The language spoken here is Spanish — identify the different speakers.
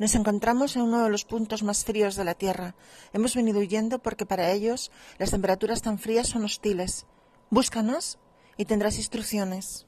Speaker 1: Nos encontramos en uno de los puntos más fríos de la Tierra. Hemos venido huyendo porque para ellos las temperaturas tan frías son hostiles. Búscanos y tendrás instrucciones.